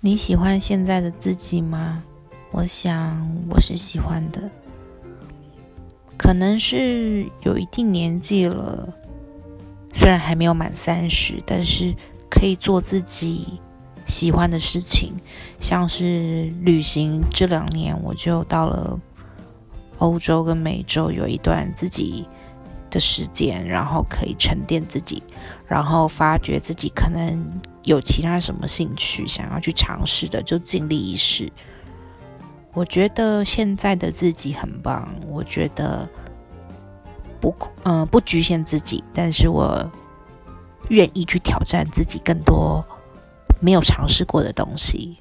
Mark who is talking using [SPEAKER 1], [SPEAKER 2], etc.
[SPEAKER 1] 你喜欢现在的自己吗？我想我是喜欢的。可能是有一定年纪了，虽然还没有满三十，但是可以做自己喜欢的事情，像是旅行。这两年我就到了欧洲跟美洲，有一段自己的时间，然后可以沉淀自己，然后发觉自己可能有其他什么兴趣想要去尝试的，就尽力一试。我觉得现在的自己很棒，我觉得不，嗯，不局限自己，但是我愿意去挑战自己更多没有尝试过的东西。